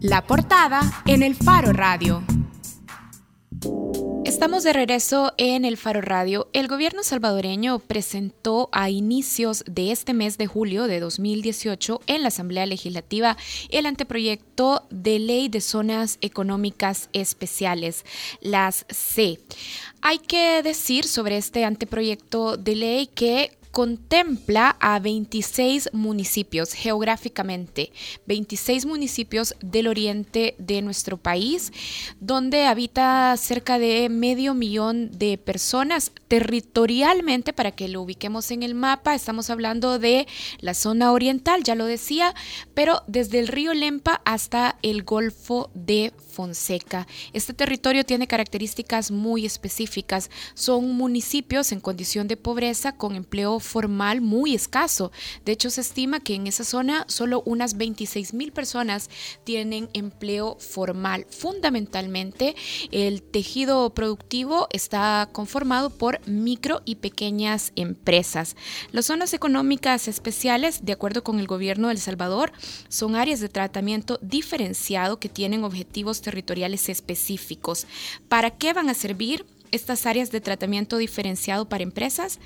La portada en el Faro Radio. Estamos de regreso en el Faro Radio. El gobierno salvadoreño presentó a inicios de este mes de julio de 2018 en la Asamblea Legislativa el anteproyecto de ley de zonas económicas especiales, las C. Hay que decir sobre este anteproyecto de ley que contempla a 26 municipios geográficamente, 26 municipios del oriente de nuestro país, donde habita cerca de medio millón de personas territorialmente, para que lo ubiquemos en el mapa, estamos hablando de la zona oriental, ya lo decía, pero desde el río Lempa hasta el Golfo de Fonseca. Este territorio tiene características muy específicas, son municipios en condición de pobreza con empleo formal muy escaso. De hecho, se estima que en esa zona solo unas 26 mil personas tienen empleo formal. Fundamentalmente, el tejido productivo está conformado por micro y pequeñas empresas. Las zonas económicas especiales, de acuerdo con el gobierno de El Salvador, son áreas de tratamiento diferenciado que tienen objetivos territoriales específicos. ¿Para qué van a servir? estas áreas de tratamiento diferenciado para empresas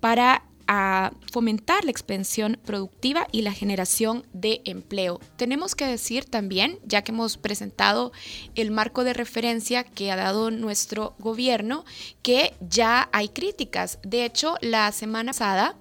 para a fomentar la expansión productiva y la generación de empleo. Tenemos que decir también, ya que hemos presentado el marco de referencia que ha dado nuestro gobierno, que ya hay críticas. De hecho, la semana pasada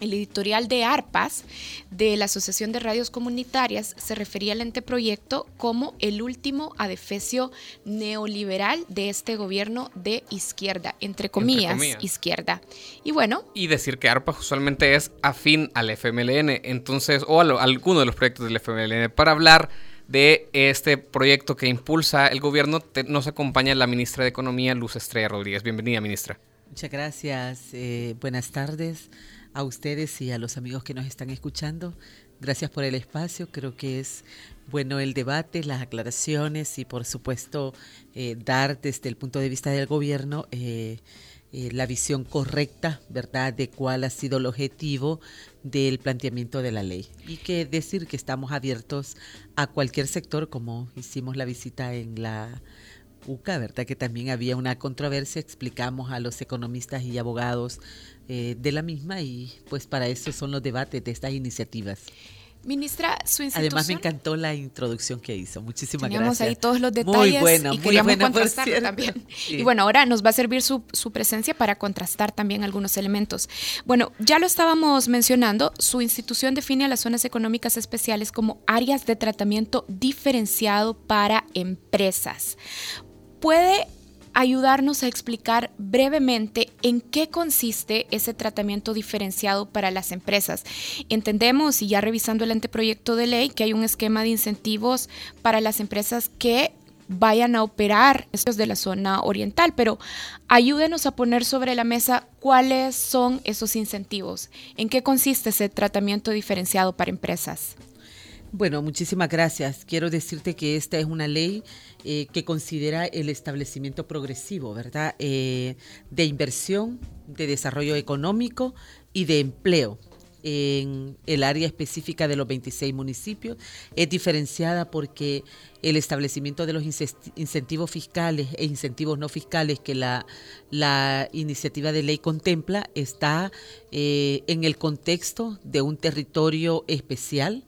el editorial de ARPAS de la Asociación de Radios Comunitarias se refería al anteproyecto como el último adefesio neoliberal de este gobierno de izquierda, entre comillas, izquierda. Y bueno. Y decir que ARPAS usualmente es afín al FMLN, entonces, o a, alguno de los proyectos del FMLN. Para hablar de este proyecto que impulsa el gobierno, nos acompaña la ministra de Economía, Luz Estrella Rodríguez. Bienvenida, ministra. Muchas gracias. Eh, buenas tardes a ustedes y a los amigos que nos están escuchando. Gracias por el espacio. Creo que es bueno el debate, las aclaraciones y por supuesto eh, dar desde el punto de vista del gobierno eh, eh, la visión correcta, ¿verdad?, de cuál ha sido el objetivo del planteamiento de la ley. Y que decir que estamos abiertos a cualquier sector, como hicimos la visita en la UCA, ¿verdad? Que también había una controversia, explicamos a los economistas y abogados eh, de la misma y pues para eso son los debates de estas iniciativas. Ministra, su institución. Además me encantó la introducción que hizo. Muchísimas Teníamos gracias. ahí todos los detalles muy buena, y queríamos contrastar también. Y bueno, ahora nos va a servir su, su, presencia para contrastar también algunos elementos. Bueno, ya lo estábamos mencionando, su institución define a las zonas económicas especiales como áreas de tratamiento diferenciado para empresas. ¿Puede ayudarnos a explicar brevemente en qué consiste ese tratamiento diferenciado para las empresas. Entendemos, y ya revisando el anteproyecto de ley, que hay un esquema de incentivos para las empresas que vayan a operar estos de la zona oriental, pero ayúdenos a poner sobre la mesa cuáles son esos incentivos, en qué consiste ese tratamiento diferenciado para empresas. Bueno, muchísimas gracias. Quiero decirte que esta es una ley eh, que considera el establecimiento progresivo, ¿verdad? Eh, de inversión, de desarrollo económico y de empleo en el área específica de los 26 municipios. Es diferenciada porque el establecimiento de los incentivos fiscales e incentivos no fiscales que la, la iniciativa de ley contempla está eh, en el contexto de un territorio especial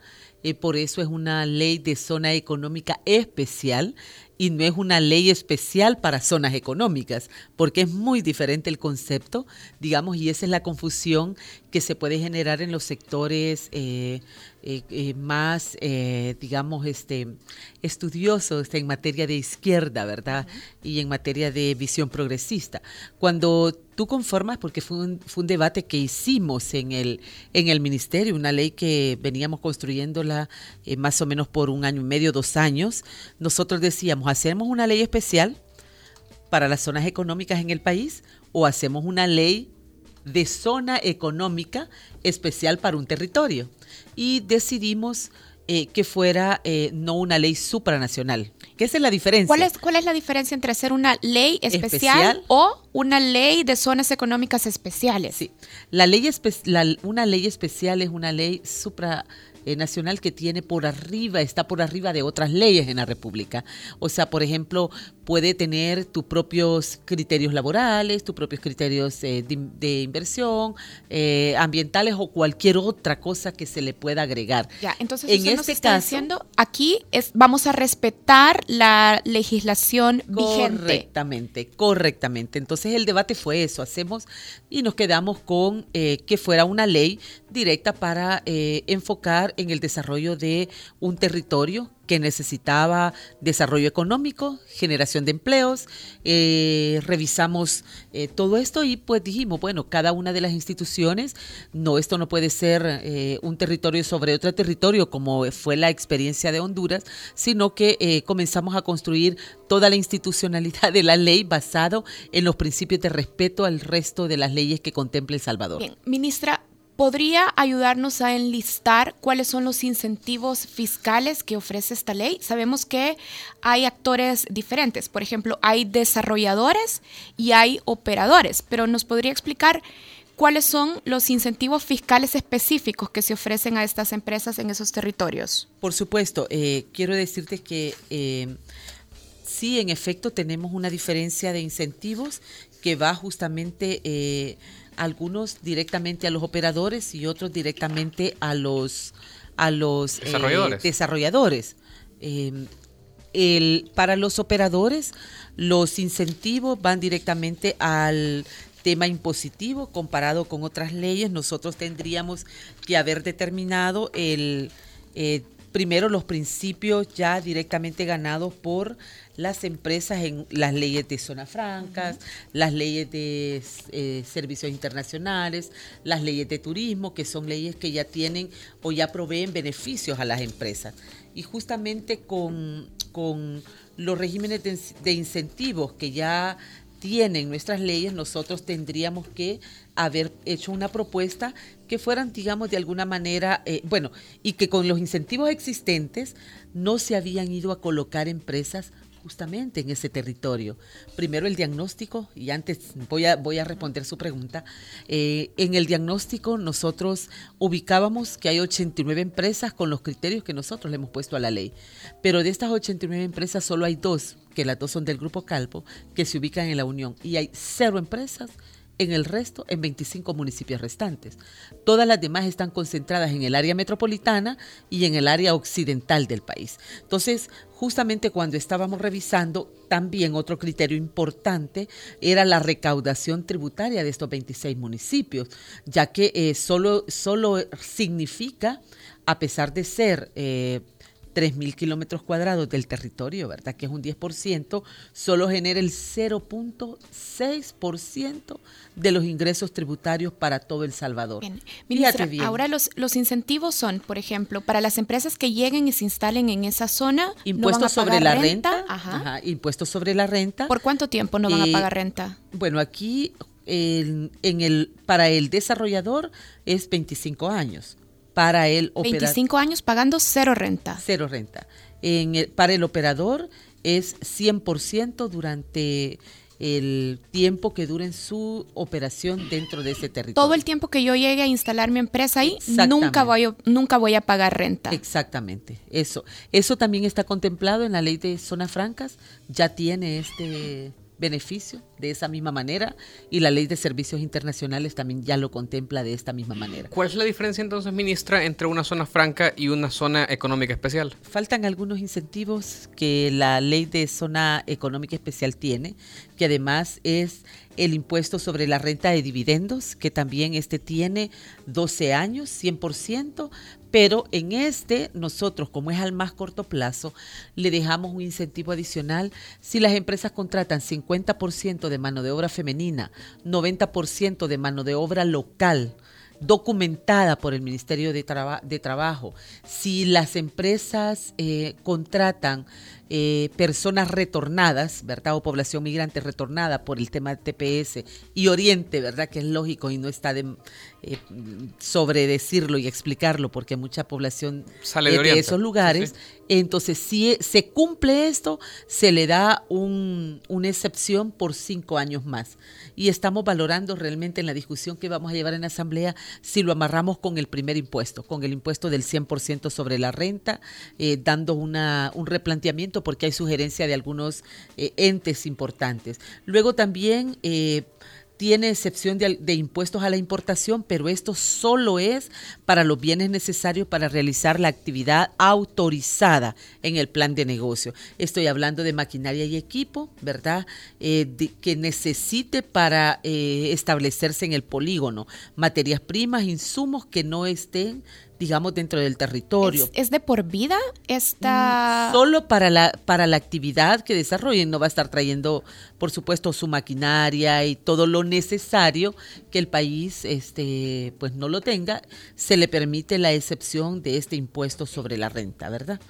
por eso es una ley de zona económica especial y no es una ley especial para zonas económicas, porque es muy diferente el concepto, digamos, y esa es la confusión que se puede generar en los sectores eh, eh, eh, más, digamos, este, estudiosos en materia de izquierda, ¿verdad? Y en materia de visión progresista. Cuando tú conformas, porque fue un, fue un debate que hicimos en el, en el ministerio, una ley que veníamos construyéndola más o menos por un año y medio, dos años, nosotros decíamos, ¿hacemos una ley especial para las zonas económicas en el país o hacemos una ley de zona económica especial para un territorio? Y decidimos eh, que fuera eh, no una ley supranacional. ¿Qué es la diferencia? ¿Cuál es, ¿Cuál es la diferencia entre hacer una ley especial, o una ley de zonas económicas especiales? Sí, la ley una ley especial es una ley supra eh, nacional que tiene por arriba, está por arriba de otras leyes en la República. O sea, por ejemplo, puede tener tus propios criterios laborales, tus propios criterios eh, de, inversión, eh, ambientales o cualquier otra cosa que se le pueda agregar. Ya, entonces en este está caso, diciendo aquí es vamos a respetar la legislación vigente. Correctamente, correctamente. Entonces el debate fue eso, hacemos y nos quedamos con eh, que fuera una ley directa para enfocar en el desarrollo de un territorio que necesitaba desarrollo económico, generación de empleos, eh, revisamos eh, todo esto y pues dijimos, bueno, cada una de las instituciones, no, esto no puede ser eh, un territorio sobre otro territorio como fue la experiencia de Honduras, sino que comenzamos a construir toda la institucionalidad de la ley basado en los principios de respeto al resto de las leyes que contempla El Salvador. Bien, ministra, ¿Podría ayudarnos a enlistar cuáles son los incentivos fiscales que ofrece esta ley? Sabemos que hay actores diferentes, por ejemplo, hay desarrolladores y hay operadores, pero ¿nos podría explicar cuáles son los incentivos fiscales específicos que se ofrecen a estas empresas en esos territorios? Por supuesto, eh, quiero decirte que... Eh, sí, en efecto, tenemos una diferencia de incentivos que va justamente eh, algunos directamente a los operadores y otros directamente a los a los eh, desarrolladores. Em, el, para los operadores, los incentivos van directamente al tema impositivo comparado con otras leyes. Nosotros tendríamos que haber determinado el eh, primero los principios ya directamente ganados por las empresas en las leyes de zonas francas, las leyes de eh, servicios internacionales, las leyes de turismo, que son leyes que ya tienen o ya proveen beneficios a las empresas. Y justamente con, los regímenes de incentivos que ya tienen nuestras leyes, nosotros tendríamos que haber hecho una propuesta que fueran, digamos, de alguna manera, eh, bueno, y que con los incentivos existentes no se habían ido a colocar empresas justamente en ese territorio. Primero el diagnóstico, y antes voy a, voy a responder su pregunta. Eh, en el diagnóstico nosotros ubicábamos que hay 89 empresas con los criterios que nosotros le hemos puesto a la ley, pero de estas 89 empresas solo hay dos, que las dos son del Grupo Calpo, que se ubican en la Unión, y hay cero empresas en el resto, en 25 municipios restantes. Todas las demás están concentradas en el área metropolitana y en el área occidental del país. Entonces, justamente cuando estábamos revisando, también otro criterio importante era la recaudación tributaria de estos 26 municipios, ya que eh, solo, solo significa, a pesar de ser... Eh, 3.000 kilómetros cuadrados del territorio, ¿verdad? Que es un 10%, solo genera el 0.6% de los ingresos tributarios para todo El Salvador. Bien. Ministra, bien. ahora los, los incentivos son, por ejemplo, para las empresas que lleguen y se instalen en esa zona, impuestos sobre la renta, ajá. impuestos sobre la renta. ¿Por cuánto tiempo no van a eh, pagar renta? Bueno, aquí en el para el desarrollador es 25 años para el operador. 25 años pagando cero renta. Cero renta. En para el operador es 100% durante el tiempo que dure su operación dentro de ese territorio. Todo el tiempo que yo llegue a instalar mi empresa ahí, nunca voy, nunca voy a pagar renta. Exactamente, eso. Eso también está contemplado en la ley de zonas francas, ya tiene este beneficio de esa misma manera y la ley de servicios internacionales también ya lo contempla de esta misma manera. ¿Cuál es la diferencia entonces, ministra, entre una zona franca y una zona económica especial? Faltan algunos incentivos que la ley de zona económica especial tiene, que además es el impuesto sobre la renta de dividendos, que también este tiene 12 años, 100%, pero en este nosotros, como es al más corto plazo, le dejamos un incentivo adicional. Si las empresas contratan 50% de mano de obra femenina, 90% de mano de obra local, documentada por el Ministerio de, Trabajo, si las empresas eh, contratan eh, personas retornadas, ¿verdad? O población migrante retornada por el tema de TPS y Oriente, ¿verdad? Que es lógico y no está de, eh, sobre decirlo y explicarlo porque mucha población Sale de, esos lugares. Entonces, si se cumple esto, se le da un, una excepción por cinco años más. Y estamos valorando realmente en la discusión que vamos a llevar en la Asamblea si lo amarramos con el primer impuesto, con el impuesto del 100% sobre la renta, eh, dando una, un replanteamiento porque hay sugerencia de algunos eh, entes importantes. Luego también... Eh, tiene excepción de, impuestos a la importación, pero esto solo es para los bienes necesarios para realizar la actividad autorizada en el plan de negocio. Estoy hablando de maquinaria y equipo, ¿verdad? Eh, que necesite para establecerse en el polígono, materias primas, insumos que no estén digamos, dentro del territorio. ¿Es, de por vida esta...? Mm, solo para la, para la actividad que desarrollen, no va a estar trayendo, por supuesto, su maquinaria y todo lo necesario que el país este, pues no lo tenga, se le permite la excepción de este impuesto sobre la renta, ¿verdad?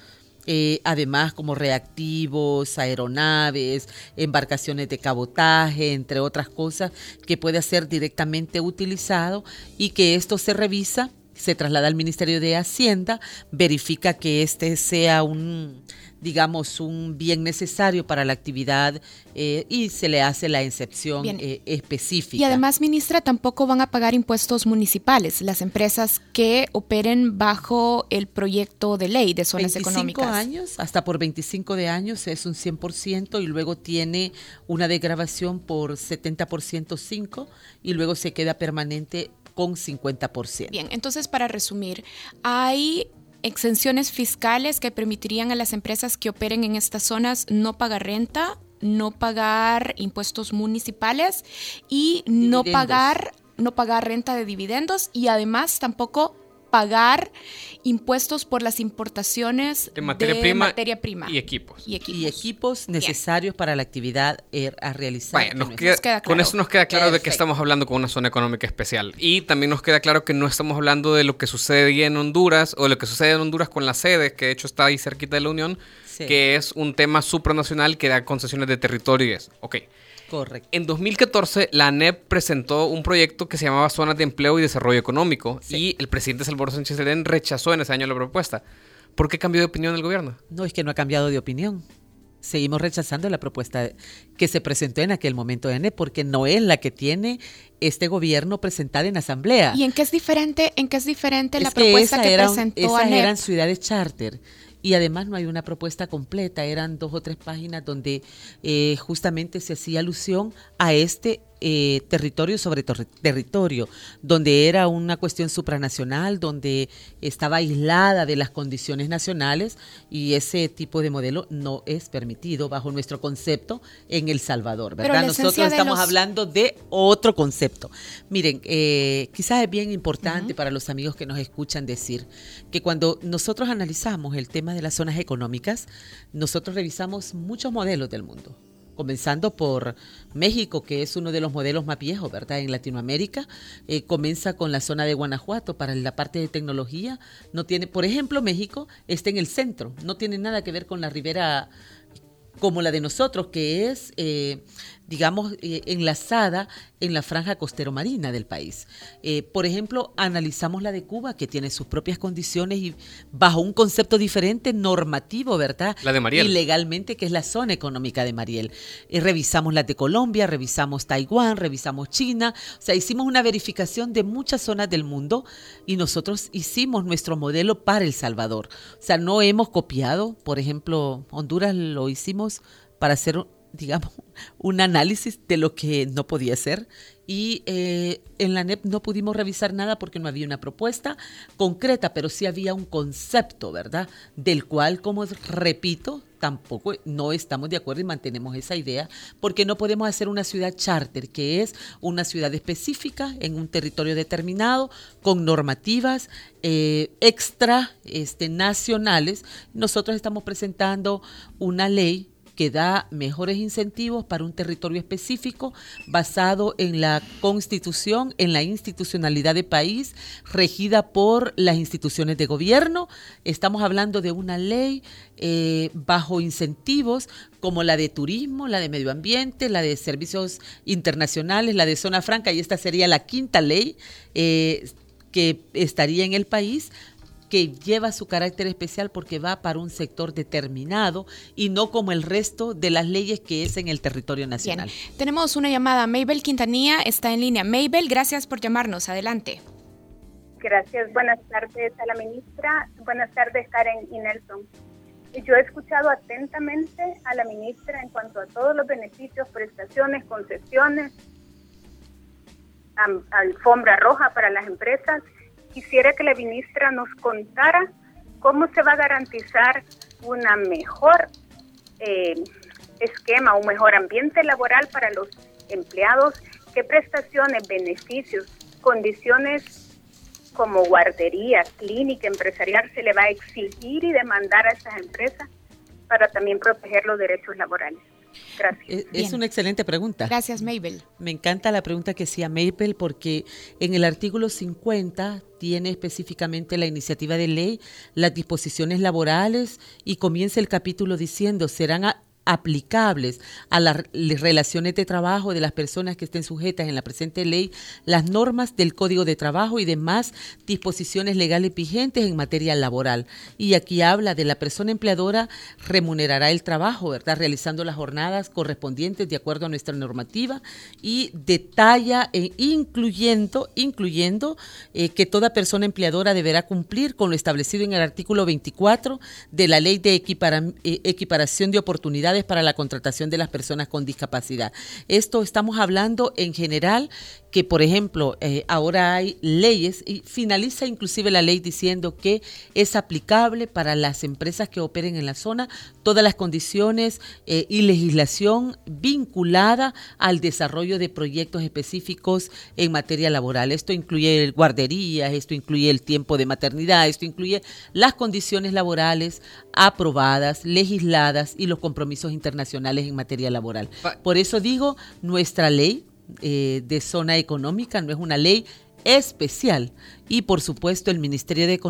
Eh, además como reactivos, aeronaves, embarcaciones de cabotaje, entre otras cosas, que puede ser directamente utilizado y que esto se revisa se traslada al Ministerio de Hacienda, verifica que este sea un, digamos, un bien necesario para la actividad eh, y se le hace la excepción eh, específica. Y además, ministra, tampoco van a pagar impuestos municipales las empresas que operen bajo el proyecto de ley de zonas 25 económicas. años, hasta por 25 de años es un 100% y luego tiene una degravación por 70% 5 y luego se queda permanente con 50%. Bien, entonces para resumir, hay exenciones fiscales que permitirían a las empresas que operen en estas zonas no pagar renta, no pagar impuestos municipales y no pagar no pagar renta de dividendos y además tampoco pagar impuestos por las importaciones de materia, prima, y equipos. Y equipos, necesarios para la actividad er, a realizar. Con eso nos queda claro de que estamos hablando con una zona económica especial. Y también nos queda claro que no estamos hablando de lo que sucede en Honduras o de lo que sucede en Honduras con la sede, que de hecho está ahí cerquita de la Unión, que es un tema supranacional que da concesiones de territorio y es, ok. Correcto. En 2014, la ANEP presentó un proyecto que se llamaba Zonas de Empleo y Desarrollo Económico y el presidente Salvador Sánchez Serén rechazó en ese año la propuesta. ¿Por qué cambió de opinión el gobierno? No, es que no ha cambiado de opinión. Seguimos rechazando la propuesta que se presentó en aquel momento de ANEP porque no es la que tiene este gobierno presentada en asamblea. ¿Y en qué es diferente, en qué es diferente la propuesta que presentó esas eran ciudades charter y además no hay una propuesta completa, eran dos o tres páginas donde eh, justamente se hacía alusión a este eh, territorio sobre territorio, donde era una cuestión supranacional, donde estaba aislada de las condiciones nacionales y ese tipo de modelo no es permitido bajo nuestro concepto en El Salvador, ¿verdad? Nosotros estamos hablando de otro concepto. Miren, eh, quizás es bien importante para los amigos que nos escuchan decir que cuando nosotros analizamos el tema de las zonas económicas, nosotros revisamos muchos modelos del mundo comenzando por México, que es uno de los modelos más viejos, ¿verdad? En Latinoamérica, eh, comienza con la zona de Guanajuato para la parte de tecnología. No tiene, por ejemplo, México está en el centro, no tiene nada que ver con la ribera como la de nosotros, que es eh, digamos, eh, enlazada en la franja costero marina del país. Eh, por ejemplo, analizamos la de Cuba, que tiene sus propias condiciones y bajo un concepto diferente, normativo, ¿verdad? La de Mariel. Y legalmente, que es la zona económica de Mariel. Eh, revisamos la de Colombia, revisamos Taiwán, revisamos China, o sea, hicimos una verificación de muchas zonas del mundo y nosotros hicimos nuestro modelo para El Salvador. O sea, no hemos copiado, por ejemplo, Honduras lo hicimos para hacer digamos, un análisis de lo que no podía ser. Y eh, en la NEP no pudimos revisar nada porque no había una propuesta concreta, pero sí había un concepto, ¿verdad? Del cual, como repito, tampoco no estamos de acuerdo y mantenemos esa idea, porque no podemos hacer una ciudad charter, que es una ciudad específica en un territorio determinado, con normativas eh, extra este, nacionales. Nosotros estamos presentando una ley que da mejores incentivos para un territorio específico basado en la constitución, en la institucionalidad del país, regida por las instituciones de gobierno. Estamos hablando de una ley eh, bajo incentivos como la de turismo, la de medio ambiente, la de servicios internacionales, la de zona franca, y esta sería la quinta ley eh, que estaría en el país que lleva su carácter especial porque va para un sector determinado y no como el resto de las leyes que es en el territorio nacional. Tenemos una llamada. Mabel Quintanilla está en línea. Mabel, gracias por llamarnos. Adelante. Gracias. Buenas tardes a la ministra. Buenas tardes, Karen y Nelson. Yo he escuchado atentamente a la ministra en cuanto a todos los beneficios, prestaciones, concesiones, alfombra roja para las empresas quisiera que la ministra nos contara cómo se va a garantizar una mejor eh, esquema, un mejor ambiente laboral para los empleados, qué prestaciones, beneficios, condiciones como guardería, clínica, empresarial se le va a exigir y demandar a esas empresas para también proteger los derechos laborales. Gracias. Es, una excelente pregunta. Gracias, Mabel. Me encanta la pregunta que hacía Mabel porque en el artículo 50 tiene específicamente la iniciativa de ley, las disposiciones laborales y comienza el capítulo diciendo serán aplicables a las relaciones de trabajo de las personas que estén sujetas en la presente ley, las normas del Código de Trabajo y demás disposiciones legales vigentes en materia laboral. Y aquí habla de la persona empleadora remunerará el trabajo, ¿verdad? Realizando las jornadas correspondientes de acuerdo a nuestra normativa y detalla e incluyendo, incluyendo eh, que toda persona empleadora deberá cumplir con lo establecido en el artículo 24 de la Ley de eh, Equiparación de Oportunidades para la contratación de las personas con discapacidad. Esto estamos hablando en general que, por ejemplo, eh, ahora hay leyes y finaliza inclusive la ley diciendo que es aplicable para las empresas que operen en la zona todas las condiciones eh, y legislación vinculada al desarrollo de proyectos específicos en materia laboral. Esto incluye guarderías, esto incluye el tiempo de maternidad, esto incluye las condiciones laborales aprobadas, legisladas y los compromisos internacionales en materia laboral. Por eso digo, nuestra ley eh, de zona económica no es una ley especial. Y por supuesto el Ministerio de,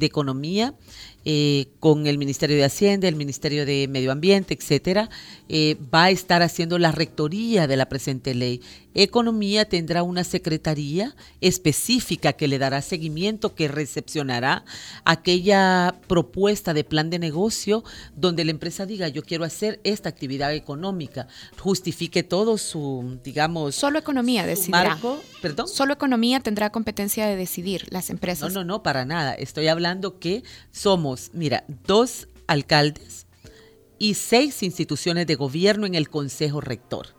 Economía eh, con el Ministerio de Hacienda, el Ministerio de Medio Ambiente, etcétera, eh, va a estar haciendo la rectoría de la presente ley. Economía tendrá una secretaría específica que le dará seguimiento, que recepcionará aquella propuesta de plan de negocio donde la empresa diga yo quiero hacer esta actividad económica, justifique todo su, digamos, solo economía decidirá. perdón. Solo economía tendrá competencia de decidir las empresas. No, no, no, para nada. Estoy hablando que somos, mira, dos alcaldes y seis instituciones de gobierno en el Consejo Rector.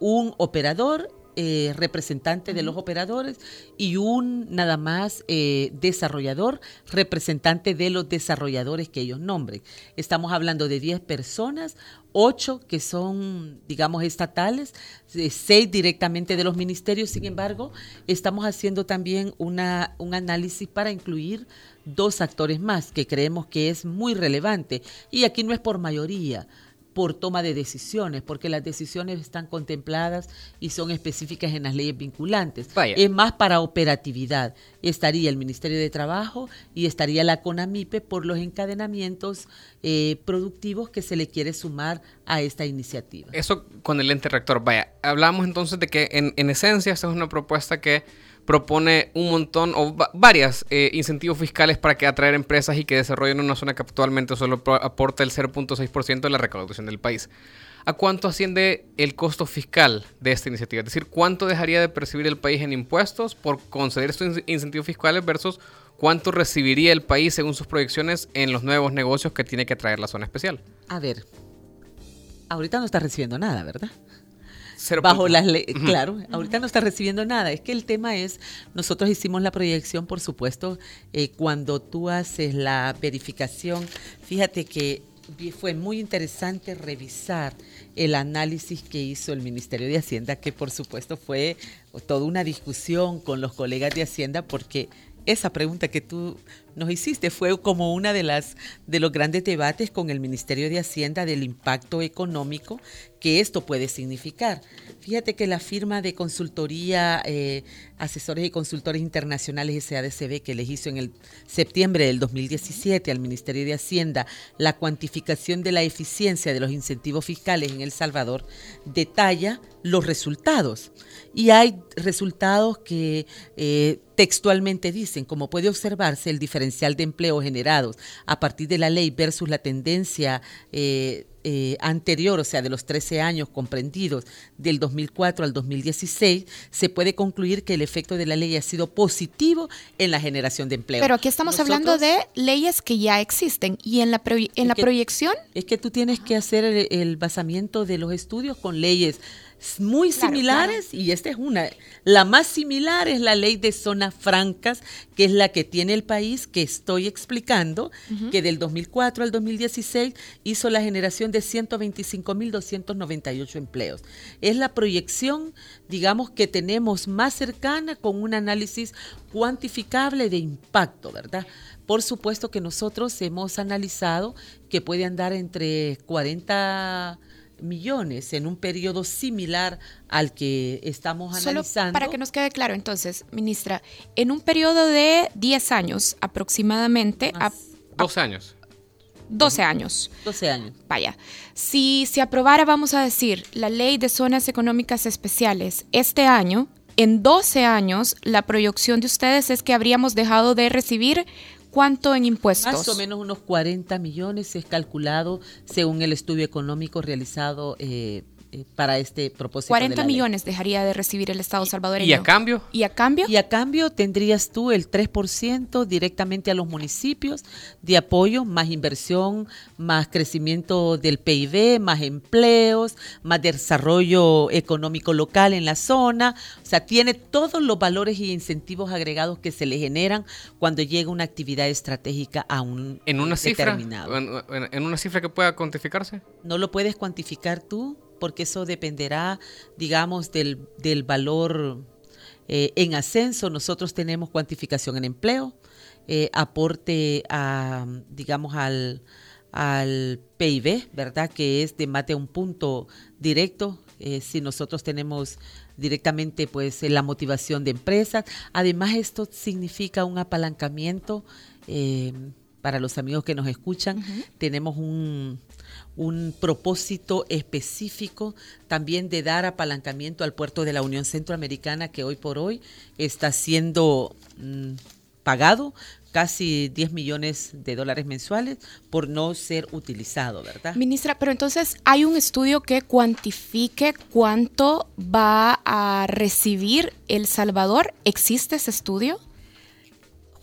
Un operador eh, representante de los operadores y un nada más eh, desarrollador, representante de los desarrolladores que ellos nombren. Estamos hablando de 10 personas, 8 que son, digamos, estatales, 6 eh, directamente de los ministerios. Sin embargo, estamos haciendo también una, un análisis para incluir dos actores más que creemos que es muy relevante. Y aquí no es por mayoría por toma de decisiones, porque las decisiones están contempladas y son específicas en las leyes vinculantes. Es más para operatividad. Estaría el Ministerio de Trabajo y estaría la CONAMIPE por los encadenamientos eh, productivos que se le quiere sumar a esta iniciativa. Eso con el ente rector. Vaya, hablamos entonces de que en, en esencia esta es una propuesta que propone un montón o varias eh, incentivos fiscales para que atraer empresas y que desarrollen una zona que actualmente solo aporta el 0.6% de la recaudación del país. ¿A cuánto asciende el costo fiscal de esta iniciativa? Es decir, ¿cuánto dejaría de percibir el país en impuestos por conceder estos incentivos fiscales versus cuánto recibiría el país según sus proyecciones en los nuevos negocios que tiene que traer la zona especial? A ver, ahorita no está recibiendo nada, ¿verdad? Bajo las leyes. Claro, ahorita no está recibiendo nada. Es que el tema es, nosotros hicimos la proyección, por supuesto, eh, cuando tú haces la verificación, fíjate que fue muy interesante revisar el análisis que hizo el Ministerio de Hacienda, que por supuesto fue toda una discusión con los colegas de Hacienda, porque esa pregunta que tú nos hiciste. Fue como una de las de los grandes debates con el Ministerio de Hacienda del impacto económico que esto puede significar. Fíjate que la firma de consultoría, eh, asesores y consultores internacionales SADCB que les hizo en el septiembre del 2017 al Ministerio de Hacienda la cuantificación de la eficiencia de los incentivos fiscales en El Salvador, detalla los resultados. Y hay resultados que eh, textualmente dicen, como puede observarse, el diferencial de empleo generados a partir de la ley versus la tendencia eh, eh, anterior, o sea, de los 13 años comprendidos del 2004 al 2016, se puede concluir que el efecto de la ley ha sido positivo en la generación de empleo. Pero aquí estamos hablando de leyes que ya existen y en la, en la proyección... Es que tú tienes que hacer el basamiento de los estudios con leyes muy similares y esta es una. La más similar es la ley de zonas francas, que es la que tiene el país que estoy explicando, que del 2004 al 2016 hizo la generación de 125.298 empleos. Es la proyección, digamos, que tenemos más cercana con un análisis cuantificable de impacto, ¿verdad? Por supuesto que nosotros hemos analizado que puede andar entre 40 millones en un periodo similar al que estamos Solo analizando. Para que nos quede claro, entonces, ministra, en un periodo de 10 años aproximadamente. A, 12 años. 12 años. 12 años. Vaya, si se aprobara, vamos a decir, la ley de zonas económicas especiales este año, en 12 años, la proyección de ustedes es que habríamos dejado de recibir ¿Cuánto en impuestos? Más o menos unos 40 millones es calculado según el estudio económico realizado eh, para este propósito. 40 millones dejaría de recibir el Estado salvadoreño. ¿Y a cambio? ¿Y a cambio? Y a cambio tendrías tú el 3% directamente a los municipios de apoyo, más inversión, más crecimiento del PIB, más empleos, más desarrollo económico local en la zona. O sea, tiene todos los valores y incentivos agregados que se le generan cuando llega una actividad estratégica a un ¿En una determinado. Cifra, en una cifra que pueda cuantificarse? No lo puedes cuantificar tú porque eso dependerá, digamos, del, del valor eh, en ascenso. Nosotros tenemos cuantificación en empleo, eh, aporte a, digamos, al, al PIB, ¿verdad? Que es de más de un punto directo. Eh, si nosotros tenemos directamente pues la motivación de empresas. Además esto significa un apalancamiento para los amigos que nos escuchan. Tenemos un, un propósito específico también de dar apalancamiento al puerto de la Unión Centroamericana que hoy por hoy está siendo mm, pagado casi 10 millones de dólares mensuales por no ser utilizado, ¿verdad? Ministra, pero entonces hay un estudio que cuantifique cuánto va a recibir El Salvador. ¿Existe ese estudio?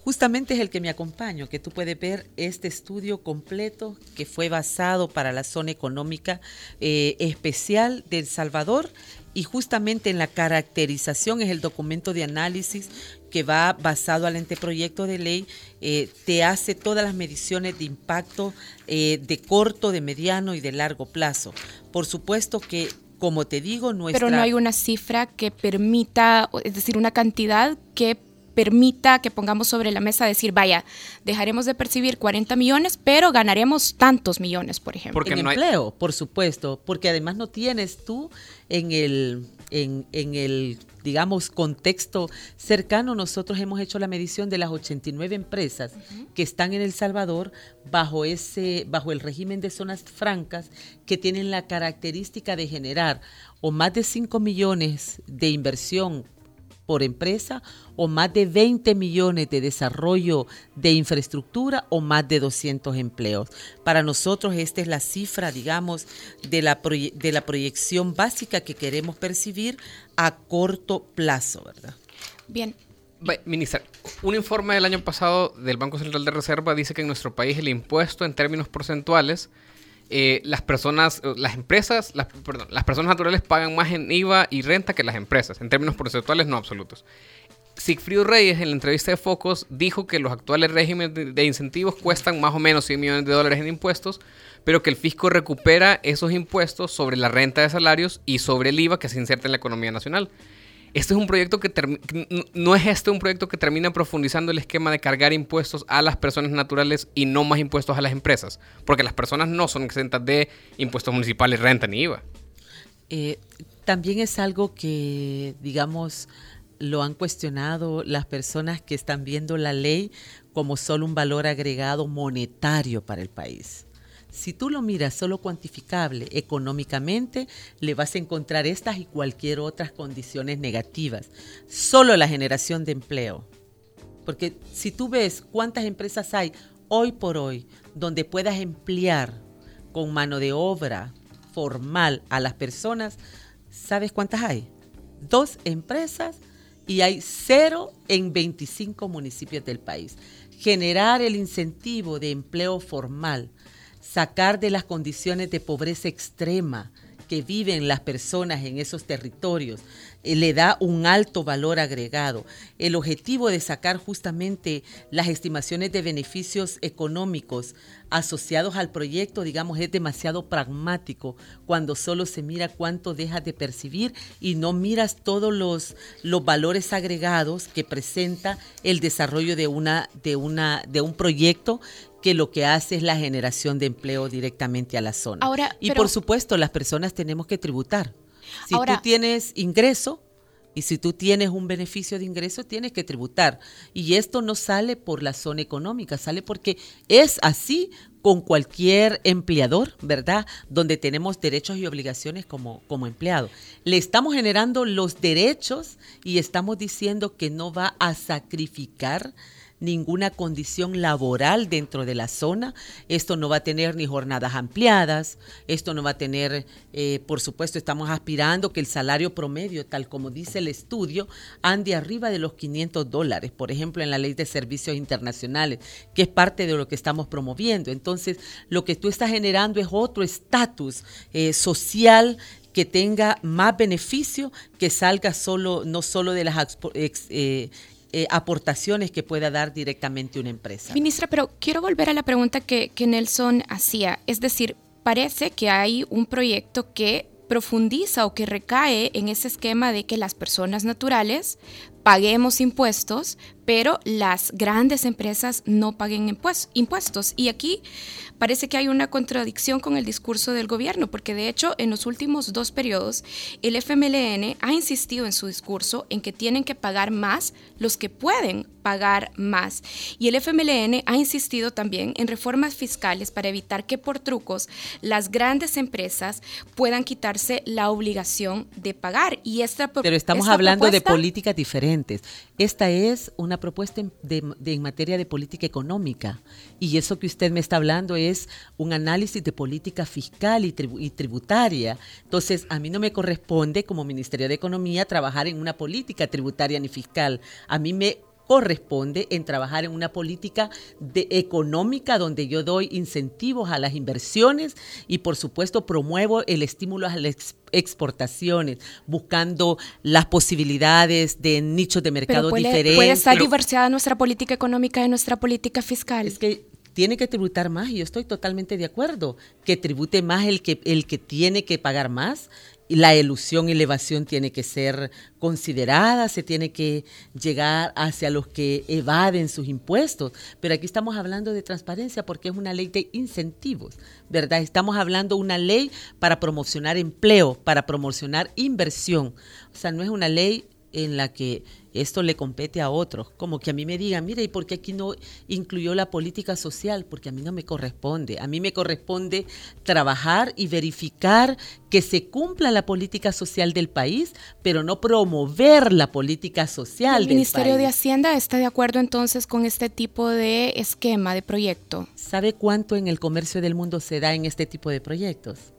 Justamente es el que me acompaño, que tú puedes ver este estudio completo que fue basado para la zona económica eh, especial de El Salvador y justamente en la caracterización es el documento de análisis que va basado al anteproyecto de ley, eh, te hace todas las mediciones de impacto eh, de corto, de mediano y de largo plazo. Por supuesto que como te digo, nuestra... Pero no hay una cifra que permita, es decir, una cantidad que permita que pongamos sobre la mesa decir, vaya, dejaremos de percibir 40 millones, pero ganaremos tantos millones, por ejemplo. Porque en empleo, por supuesto, porque además no tienes tú en el, en, el, digamos, contexto cercano, nosotros hemos hecho la medición de las 89 empresas que están en El Salvador bajo, ese, bajo el régimen de zonas francas que tienen la característica de generar o más de 5 millones de inversión por empresa o más de 20 millones de desarrollo de infraestructura o más de 200 empleos. Para nosotros esta es la cifra, digamos, de la, de la proyección básica que queremos percibir a corto plazo, ¿verdad? Bien, Ministra, un informe del año pasado del Banco Central de Reserva dice que en nuestro país el impuesto en términos porcentuales eh, las personas, eh, las empresas, las, personas naturales pagan más en IVA y renta que las empresas, en términos porcentuales no absolutos. Sigfrido Reyes en la entrevista de Focus dijo que los actuales regímenes de, incentivos cuestan más o menos 100 millones de dólares en impuestos, pero que el fisco recupera esos impuestos sobre la renta de salarios y sobre el IVA que se inserta en la economía nacional. Este es un proyecto que no es este un proyecto que termina profundizando el esquema de cargar impuestos a las personas naturales y no más impuestos a las empresas, porque las personas no son exentas de impuestos municipales, renta ni IVA. Eh, también es algo que, digamos, lo han cuestionado las personas que están viendo la ley como solo un valor agregado monetario para el país. Si tú lo miras solo cuantificable económicamente, le vas a encontrar estas y cualquier otras condiciones negativas. Solo la generación de empleo. Porque si tú ves cuántas empresas hay hoy por hoy donde puedas emplear con mano de obra formal a las personas, ¿sabes cuántas hay? Dos empresas y hay cero en 25 municipios del país. Generar el incentivo de empleo formal sacar de las condiciones de pobreza extrema que viven las personas en esos territorios, eh, le da un alto valor agregado. El objetivo de sacar justamente las estimaciones de beneficios económicos asociados al proyecto, digamos, es demasiado pragmático cuando solo se mira cuánto dejas de percibir y no miras todos los, los valores agregados que presenta el desarrollo de, una, de, una, de un proyecto que lo que hace es la generación de empleo directamente a la zona. Ahora, y por supuesto, las personas tenemos que tributar. Si tú tienes ingreso y si tú tienes un beneficio de ingreso, tienes que tributar. Y esto no sale por la zona económica, sale porque es así con cualquier empleador, ¿verdad? Donde tenemos derechos y obligaciones como, como empleado. Le estamos generando los derechos y estamos diciendo que no va a sacrificar ninguna condición laboral dentro de la zona. Esto no va a tener ni jornadas ampliadas, esto no va a tener, eh, por supuesto, estamos aspirando que el salario promedio, tal como dice el estudio, ande arriba de los 500 dólares, por ejemplo, en la ley de servicios internacionales, que es parte de lo que estamos promoviendo. Entonces, lo que tú estás generando es otro estatus eh, social que tenga más beneficio, que salga solo, no solo de las eh, eh, aportaciones que pueda dar directamente una empresa. Ministra, pero quiero volver a la pregunta que, que Nelson hacía. Es decir, parece que hay un proyecto que profundiza o que recae en ese esquema de que las personas naturales paguemos impuestos, pero las grandes empresas no paguen impuestos. Y aquí parece que hay una contradicción con el discurso del gobierno, porque de hecho en los últimos dos periodos el FMLN ha insistido en su discurso en que tienen que pagar más los que pueden pagar más. Y el FMLN ha insistido también en reformas fiscales para evitar que por trucos las grandes empresas puedan quitarse la obligación de pagar. Y esta, Pero estamos hablando de políticas diferentes. Esta es una propuesta de, en materia de política económica y eso que usted me está hablando es un análisis de política fiscal y, y tributaria. Entonces, a mí no me corresponde como Ministerio de Economía trabajar en una política tributaria ni fiscal. A mí me corresponde en trabajar en una política de económica donde yo doy incentivos a las inversiones y por supuesto promuevo el estímulo a las exportaciones, buscando las posibilidades de nichos de mercado puede, diferentes. ¿Puede estar diversificada nuestra política económica de nuestra política fiscal? Es que tiene que tributar más y yo estoy totalmente de acuerdo que tribute más el que el que tiene que pagar más la ilusión y elevación tiene que ser considerada, se tiene que llegar hacia los que evaden sus impuestos. Pero aquí estamos hablando de transparencia porque es una ley de incentivos, ¿verdad? Estamos hablando de una ley para promocionar empleo, para promocionar inversión. O sea, no es una ley en la que esto le compete a otros, como que a mí me digan, mira, ¿y por qué aquí no incluyó la política social? Porque a mí no me corresponde. A mí me corresponde trabajar y verificar que se cumpla la política social del país, pero no promover la política social ¿El Ministerio de Hacienda está de acuerdo entonces con este tipo de esquema, de proyecto? ¿Sabe cuánto en el comercio del mundo se da en este tipo de proyectos?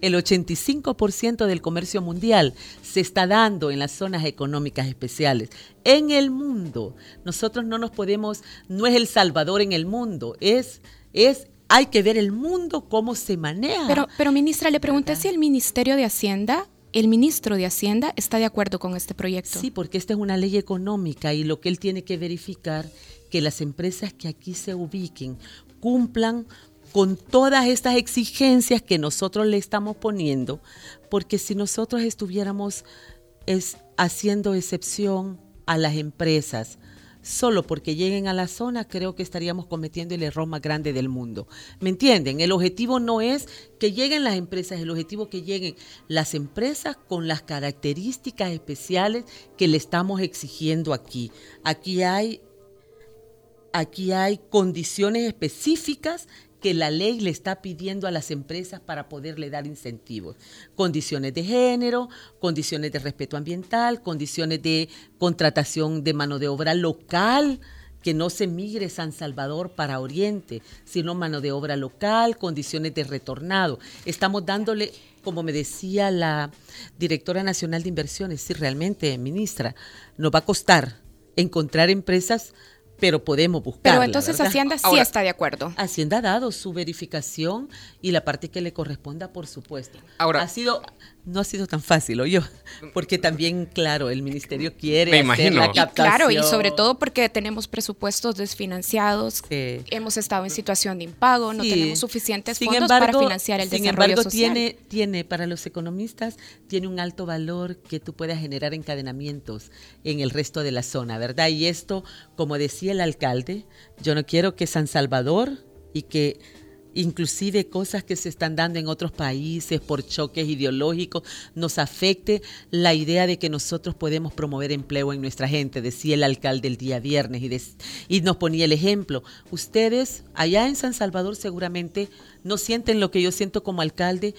El 85% del comercio mundial se está dando en las zonas económicas especiales. En el mundo, nosotros no nos podemos, no es El Salvador en el mundo, es, es hay que ver el mundo cómo se maneja. Pero, pero ministra, le pregunté si el Ministerio de Hacienda el ministro de Hacienda está de acuerdo con este proyecto. Sí, porque esta es una ley económica y lo que él tiene que verificar que las empresas que aquí se ubiquen cumplan con todas estas exigencias que nosotros le estamos poniendo, porque si nosotros estuviéramos es, haciendo excepción a las empresas, solo porque lleguen a la zona, creo que estaríamos cometiendo el error más grande del mundo. ¿Me entienden? El objetivo no es que lleguen las empresas, el objetivo es que lleguen las empresas con las características especiales que le estamos exigiendo aquí. Aquí hay aquí hay condiciones específicas que la ley le está pidiendo a las empresas para poderle dar incentivos. Condiciones de género, condiciones de respeto ambiental, condiciones de contratación de mano de obra local, que no se migre San Salvador para Oriente, sino mano de obra local, condiciones de retornado. Estamos dándole, como me decía la directora nacional de inversiones, si realmente, ministra, nos va a costar encontrar empresas pero podemos buscar. Pero entonces Hacienda sí está de acuerdo. Hacienda ha dado su verificación y la parte que le corresponda, por supuesto. Ahora, ha sido, no ha sido tan fácil, o yo, porque también, claro, el ministerio quiere me imagino. la captación. claro, y sobre todo porque tenemos presupuestos desfinanciados, hemos estado en situación de impago, no tenemos suficientes fondos para financiar el sin desarrollo embargo, Tiene, tiene, para los economistas, tiene un alto valor que tú puedas generar encadenamientos en el resto de la zona, ¿verdad? Y esto, como decía el alcalde, yo no quiero que San Salvador y que inclusive cosas que se están dando en otros países por choques ideológicos, nos afecte la idea de que nosotros podemos promover empleo en nuestra gente, decía el alcalde el día viernes y, y nos ponía el ejemplo. Ustedes allá en San Salvador seguramente no sienten lo que yo siento como alcalde,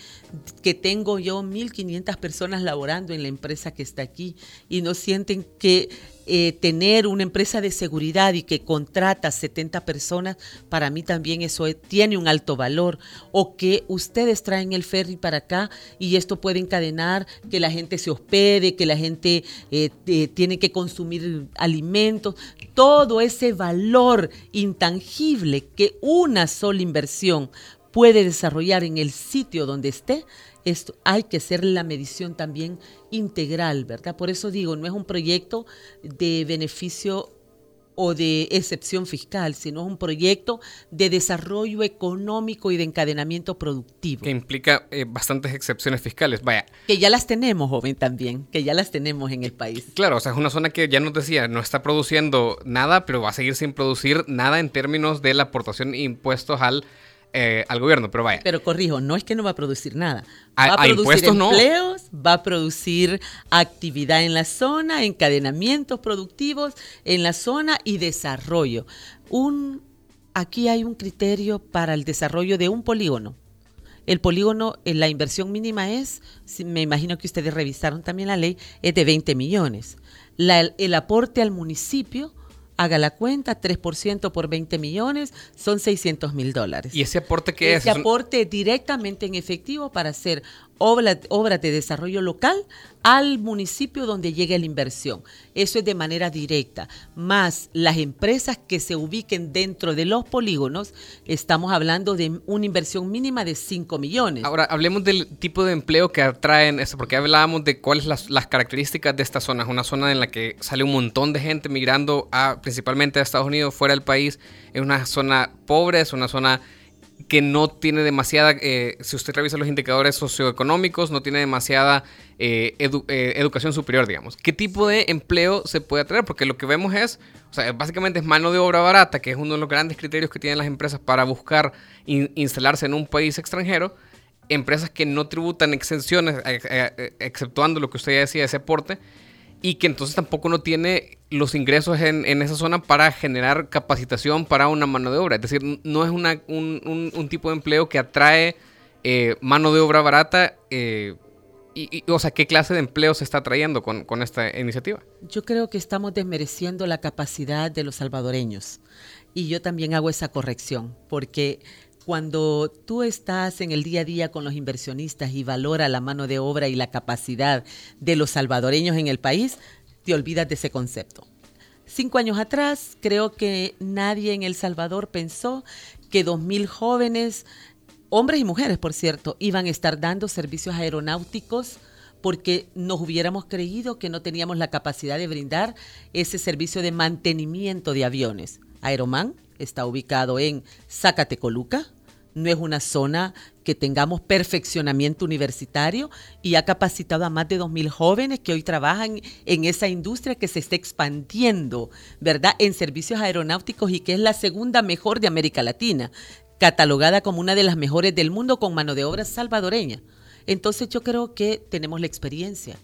que tengo yo 1.500 personas laborando en la empresa que está aquí y no sienten que eh, tener una empresa de seguridad y que contrata 70 personas, para mí también eso tiene un alto valor. O que ustedes traen el ferry para acá y esto puede encadenar que la gente se hospede, que la gente eh, tiene que consumir alimentos, todo ese valor intangible que una sola inversión puede desarrollar en el sitio donde esté, esto hay que hacer la medición también integral, ¿verdad? Por eso digo, no es un proyecto de beneficio o de excepción fiscal, sino es un proyecto de desarrollo económico y de encadenamiento productivo. Que implica eh, bastantes excepciones fiscales, vaya. Que ya las tenemos, joven, también, que ya las tenemos en el país. Claro, o sea, es una zona que ya nos decía, no está produciendo nada, pero va a seguir sin producir nada en términos de la aportación de impuestos al eh, al gobierno, pero vaya. Pero corrijo, no es que no va a producir nada. Va a, producir empleos, va a producir actividad en la zona, encadenamientos productivos en la zona y desarrollo. Un, aquí hay un criterio para el desarrollo de un polígono. El polígono, en la inversión mínima es, me imagino que ustedes revisaron también la ley, es de 20 millones. el aporte al municipio haga la cuenta, 3% por 20 millones, son 600 mil dólares. ¿Y ese aporte qué es? Ese aporte directamente en efectivo para hacer obra de desarrollo local al municipio donde llegue la inversión. Eso es de manera directa. Más las empresas que se ubiquen dentro de los polígonos, estamos hablando de una inversión mínima de 5 millones. Ahora, hablemos del tipo de empleo que atraen eso, porque hablábamos de cuáles las, las características de esta zona. Es una zona en la que sale un montón de gente migrando a, principalmente a Estados Unidos, fuera del país. Es una zona pobre, es una zona que no tiene demasiada, eh, si usted revisa los indicadores socioeconómicos, no tiene demasiada eh, eh, educación superior, digamos. ¿Qué tipo de empleo se puede atraer? Porque lo que vemos es, o sea, básicamente es mano de obra barata, que es uno de los grandes criterios que tienen las empresas para buscar instalarse en un país extranjero. Empresas que no tributan exenciones, exceptuando lo que usted ya decía, ese aporte, y que entonces tampoco no tiene los ingresos en, esa zona para generar capacitación para una mano de obra. Es decir, no es una, un, tipo de empleo que atrae eh, mano de obra barata. Eh, y, o sea, ¿qué clase de empleo se está trayendo con, con, esta iniciativa? Yo creo que estamos desmereciendo la capacidad de los salvadoreños. Y yo también hago esa corrección, porque cuando tú estás en el día a día con los inversionistas y valora la mano de obra y la capacidad de los salvadoreños en el país, te olvidas de ese concepto. Cinco años atrás, creo que nadie en El Salvador pensó que dos mil jóvenes, hombres y mujeres, por cierto, iban a estar dando servicios aeronáuticos porque nos hubiéramos creído que no teníamos la capacidad de brindar ese servicio de mantenimiento de aviones. Aeroman está ubicado en Zacatecoluca, no es una zona que tengamos perfeccionamiento universitario y ha capacitado a más de 2.000 jóvenes que hoy trabajan en esa industria que se está expandiendo, ¿verdad?, en servicios aeronáuticos y que es la segunda mejor de América Latina, catalogada como una de las mejores del mundo con mano de obra salvadoreña. Entonces yo creo que tenemos la experiencia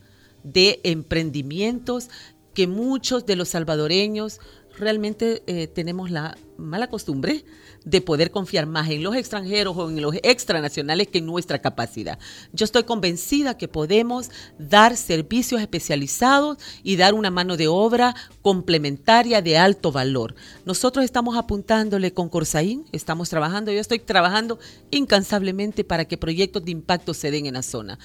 de emprendimientos que muchos de los salvadoreños realmente eh, tenemos la mala costumbre de poder confiar más en los extranjeros o en los extranacionales que en nuestra capacidad. Yo estoy convencida que podemos dar servicios especializados y dar una mano de obra complementaria de alto valor. Nosotros estamos apuntándole con Corsaín, estamos trabajando, yo estoy trabajando incansablemente para que proyectos de impacto se den en la zona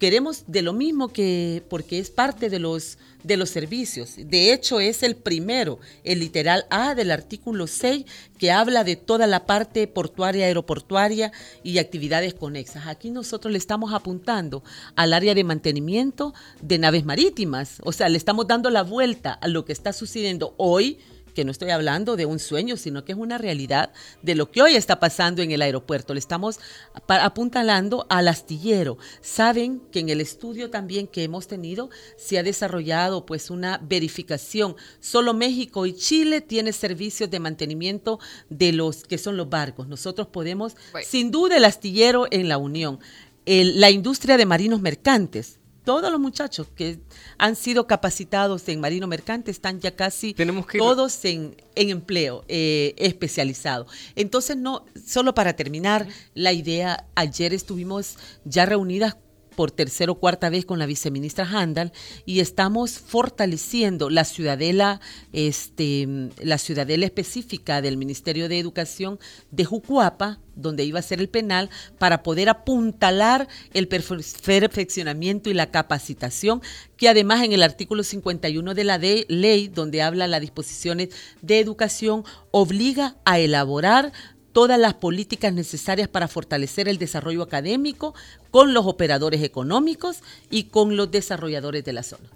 queremos de lo mismo que, porque es parte de los, de los servicios. De hecho, es el primero, el literal A del artículo 6, que habla de toda la parte portuaria, aeroportuaria y actividades conexas. Aquí nosotros le estamos apuntando al área de mantenimiento de naves marítimas. O sea, le estamos dando la vuelta a lo que está sucediendo hoy que no estoy hablando de un sueño, sino que es una realidad de lo que hoy está pasando en el aeropuerto. Le estamos apuntalando al astillero. Saben que en el estudio también que hemos tenido se ha desarrollado pues una verificación. Solo México y Chile tienen servicios de mantenimiento de los que son los barcos. Nosotros podemos, sin duda, el astillero en la Unión. la industria de marinos mercantes todos los muchachos que han sido capacitados en marino mercante están ya casi todos en, empleo eh, especializado. Entonces, no, solo para terminar la idea, ayer estuvimos ya reunidas por tercera o cuarta vez con la viceministra Handal y estamos fortaleciendo la ciudadela, este, la ciudadela específica del Ministerio de Educación de Jucuapa, donde iba a ser el penal, para poder apuntalar el perfeccionamiento y la capacitación, que además en el artículo 51 de la ley, donde habla las disposiciones de educación, obliga a elaborar todas las políticas necesarias para fortalecer el desarrollo académico con los operadores económicos y con los desarrolladores de la zona.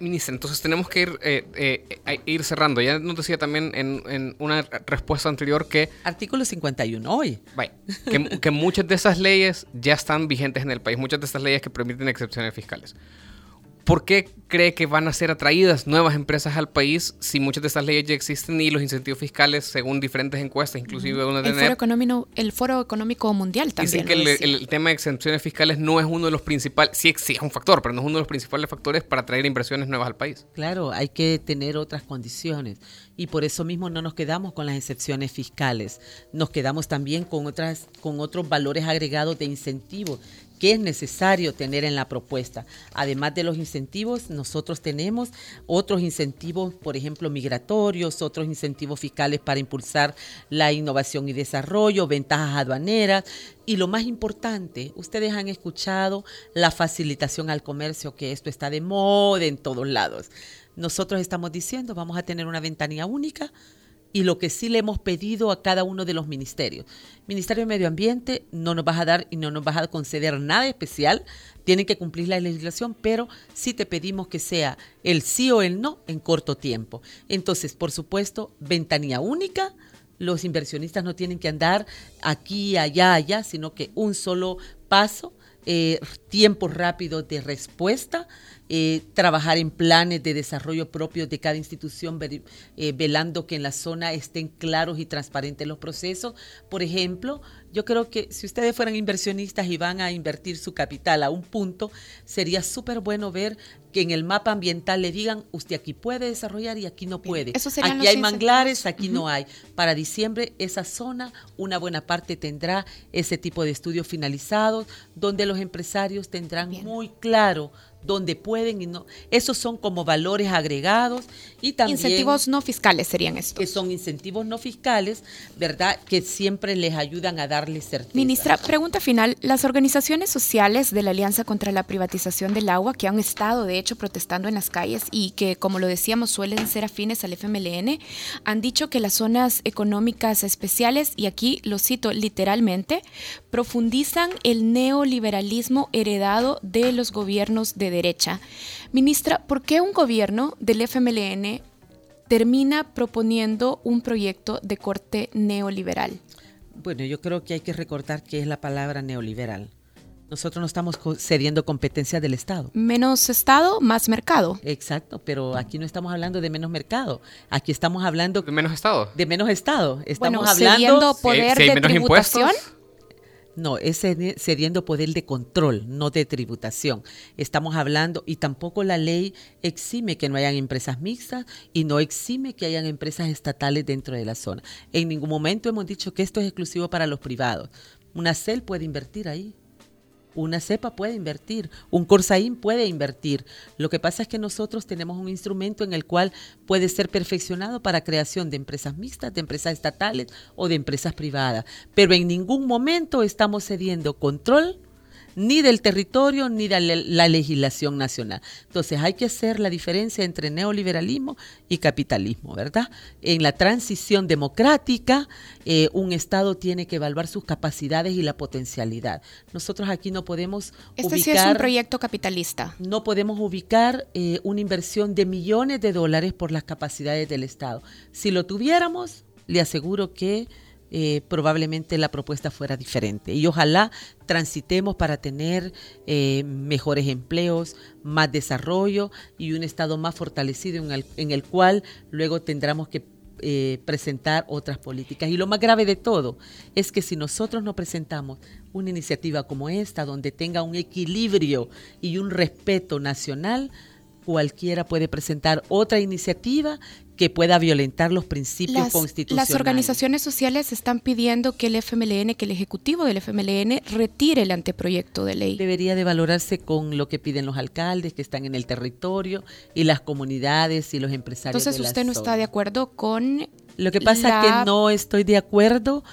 ministra, entonces tenemos que ir, eh, eh, ir cerrando. Ya nos decía también en, una respuesta anterior que... Artículo 51 hoy. que, que muchas de esas leyes ya están vigentes en el país, muchas de esas leyes que permiten excepciones fiscales. ¿Por qué cree que van a ser atraídas nuevas empresas al país si muchas de estas leyes ya existen y los incentivos fiscales, según diferentes encuestas, inclusive una de el, foro económico, el Foro Económico Mundial también. Dicen que el, tema de exenciones fiscales no es uno de los principales, sí, sí es un factor, pero no es uno de los principales factores para atraer inversiones nuevas al país. Claro, hay que tener otras condiciones y por eso mismo no nos quedamos con las excepciones fiscales, nos quedamos también con otras con otros valores agregados de incentivos que es necesario tener en la propuesta. Además de los incentivos, nosotros tenemos otros incentivos, por ejemplo, migratorios, otros incentivos fiscales para impulsar la innovación y desarrollo, ventajas aduaneras. Y lo más importante, ustedes han escuchado la facilitación al comercio, que esto está de moda en todos lados. Nosotros estamos diciendo, vamos a tener una ventanilla única y lo que sí le hemos pedido a cada uno de los ministerios. Ministerio de Medio Ambiente no nos vas a dar y no nos vas a conceder nada especial, tienen que cumplir la legislación, pero sí te pedimos que sea el sí o el no en corto tiempo. Entonces, por supuesto, ventanilla única, los inversionistas no tienen que andar aquí, allá, allá, sino que un solo paso, eh, tiempo rápido de respuesta eh, trabajar en planes de desarrollo propios de cada institución, eh, velando que en la zona estén claros y transparentes los procesos. Por ejemplo, yo creo que si ustedes fueran inversionistas y van a invertir su capital a un punto, sería súper bueno ver que en el mapa ambiental le digan, usted aquí puede desarrollar y aquí no puede. aquí hay manglares, aquí no hay. Para diciembre, esa zona, una buena parte tendrá ese tipo de estudios finalizados, donde los empresarios tendrán muy claro donde pueden y no. Esos son como valores agregados y también... Incentivos no fiscales serían estos. Que son incentivos no fiscales, ¿verdad? Que siempre les ayudan a darles certeza. Ministra, pregunta final. Las organizaciones sociales de la Alianza contra la Privatización del Agua, que han estado de hecho protestando en las calles y que, como lo decíamos, suelen ser afines al FMLN, han dicho que las zonas económicas especiales, y aquí lo cito literalmente, profundizan el neoliberalismo heredado de los gobiernos de derecha. Ministra, ¿por qué un gobierno del FMLN termina proponiendo un proyecto de corte neoliberal? Bueno, yo creo que hay que recordar que es la palabra neoliberal. Nosotros no estamos cediendo competencia del Estado. Menos Estado, más mercado. Exacto, pero aquí no estamos hablando de menos mercado. Aquí estamos hablando de menos Estado. De menos Estado. Estamos bueno, hablando poder de tributación. No, es cediendo poder de control, no de tributación. Estamos hablando, y tampoco la ley exime que no hayan empresas mixtas y no exime que hayan empresas estatales dentro de la zona. En ningún momento hemos dicho que esto es exclusivo para los privados. Una CEL puede invertir ahí, una cepa puede invertir, un Corsaín puede invertir. Lo que pasa es que nosotros tenemos un instrumento en el cual puede ser perfeccionado para creación de empresas mixtas, de empresas estatales o de empresas privadas. Pero en ningún momento estamos cediendo control ni del territorio ni de la legislación nacional. Entonces hay que hacer la diferencia entre neoliberalismo y capitalismo, ¿verdad? En la transición democrática, eh, un Estado tiene que evaluar sus capacidades y la potencialidad. Nosotros aquí no podemos este sí es un proyecto capitalista. No podemos ubicar eh, una inversión de millones de dólares por las capacidades del Estado. Si lo tuviéramos, le aseguro que eh, probablemente la propuesta fuera diferente. Y ojalá transitemos para tener eh, mejores empleos, más desarrollo y un Estado más fortalecido en el, cual luego tendremos que eh, presentar otras políticas. Y lo más grave de todo es que si nosotros no presentamos una iniciativa como esta, donde tenga un equilibrio y un respeto nacional, cualquiera puede presentar otra iniciativa que pueda violentar los principios constitucionales. Las organizaciones sociales están pidiendo que el FMLN, que el Ejecutivo del FMLN retire el anteproyecto de ley. Debería de valorarse con lo que piden los alcaldes que están en el territorio y las comunidades y los empresarios. Entonces usted no está de acuerdo con... Lo que pasa es que no estoy de acuerdo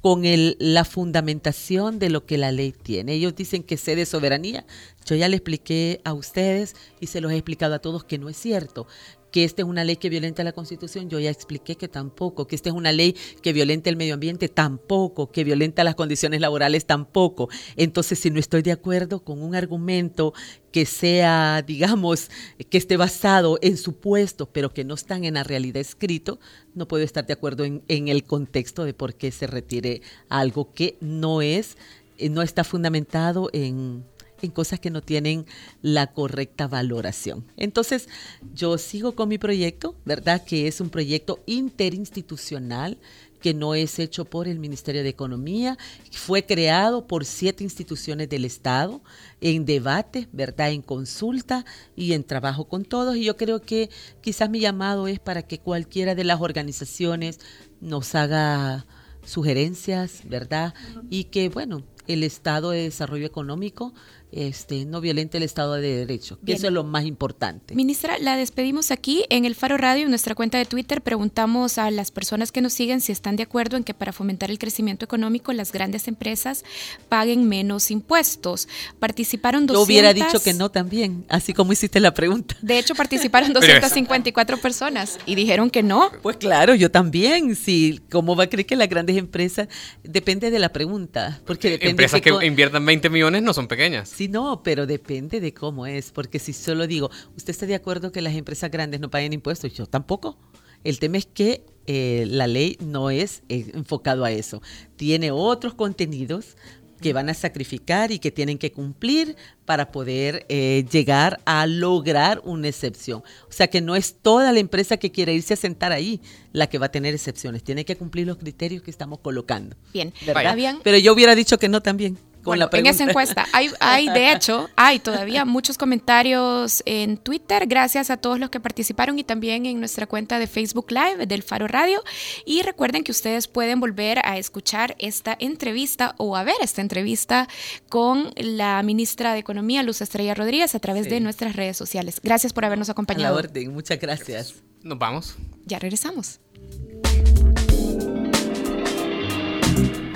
con el, la fundamentación de lo que la ley tiene. Ellos dicen que cede soberanía. Yo ya le expliqué a ustedes y se los he explicado a todos que no es cierto que esta es una ley que violenta la Constitución, yo ya expliqué que tampoco, que esta es una ley que violenta el medio ambiente, tampoco, que violenta las condiciones laborales, tampoco. Entonces, si no estoy de acuerdo con un argumento que sea, digamos, que esté basado en supuestos, pero que no están en la realidad escrito, no puedo estar de acuerdo en, en el contexto de por qué se retire algo que no es, eh, no está fundamentado en en cosas que no tienen la correcta valoración. Entonces, yo sigo con mi proyecto, ¿verdad? Que es un proyecto interinstitucional que no es hecho por el Ministerio de Economía, fue creado por siete instituciones del Estado en debate, ¿verdad? En consulta y en trabajo con todos. Y yo creo que quizás mi llamado es para que cualquiera de las organizaciones nos haga sugerencias, ¿verdad? Y que, bueno, el estado de desarrollo económico este, no violente el Estado de Derecho, que eso es lo más importante. Ministra, la despedimos aquí en el Faro Radio, en nuestra cuenta de Twitter. Preguntamos a las personas que nos siguen si están de acuerdo en que para fomentar el crecimiento económico las grandes empresas paguen menos impuestos. Participaron 200... Yo hubiera dicho que no también, así como hiciste la pregunta. De hecho, participaron 254 personas y dijeron que no. Pues claro, yo también. Sí, ¿cómo va a creer que las grandes empresas? Depende de la pregunta. Porque depende Empresas que inviertan 20 millones no son pequeñas. Sí, no, pero depende de cómo es, porque si solo digo, ¿usted está de acuerdo que las empresas grandes no paguen impuestos? Yo tampoco. El tema es que eh, la ley no es eh, enfocado a eso. Tiene otros contenidos que van a sacrificar y que tienen que cumplir para poder eh, llegar a lograr una excepción. O sea que no es toda la empresa que quiere irse a sentar ahí la que va a tener excepciones. Tiene que cumplir los criterios que estamos colocando. Bien, ¿verdad? Bien. Pero yo hubiera dicho que no también en esa encuesta hay, hay, de hecho, hay todavía muchos comentarios en Twitter, gracias a todos los que participaron y también en nuestra cuenta de Facebook Live del Faro Radio. Y recuerden que ustedes pueden volver a escuchar esta entrevista o a ver esta entrevista con la ministra de Economía, Luz Estrella Rodríguez, a través de nuestras redes sociales. Gracias por habernos acompañado. A la orden, muchas gracias. Nos vamos. Ya regresamos.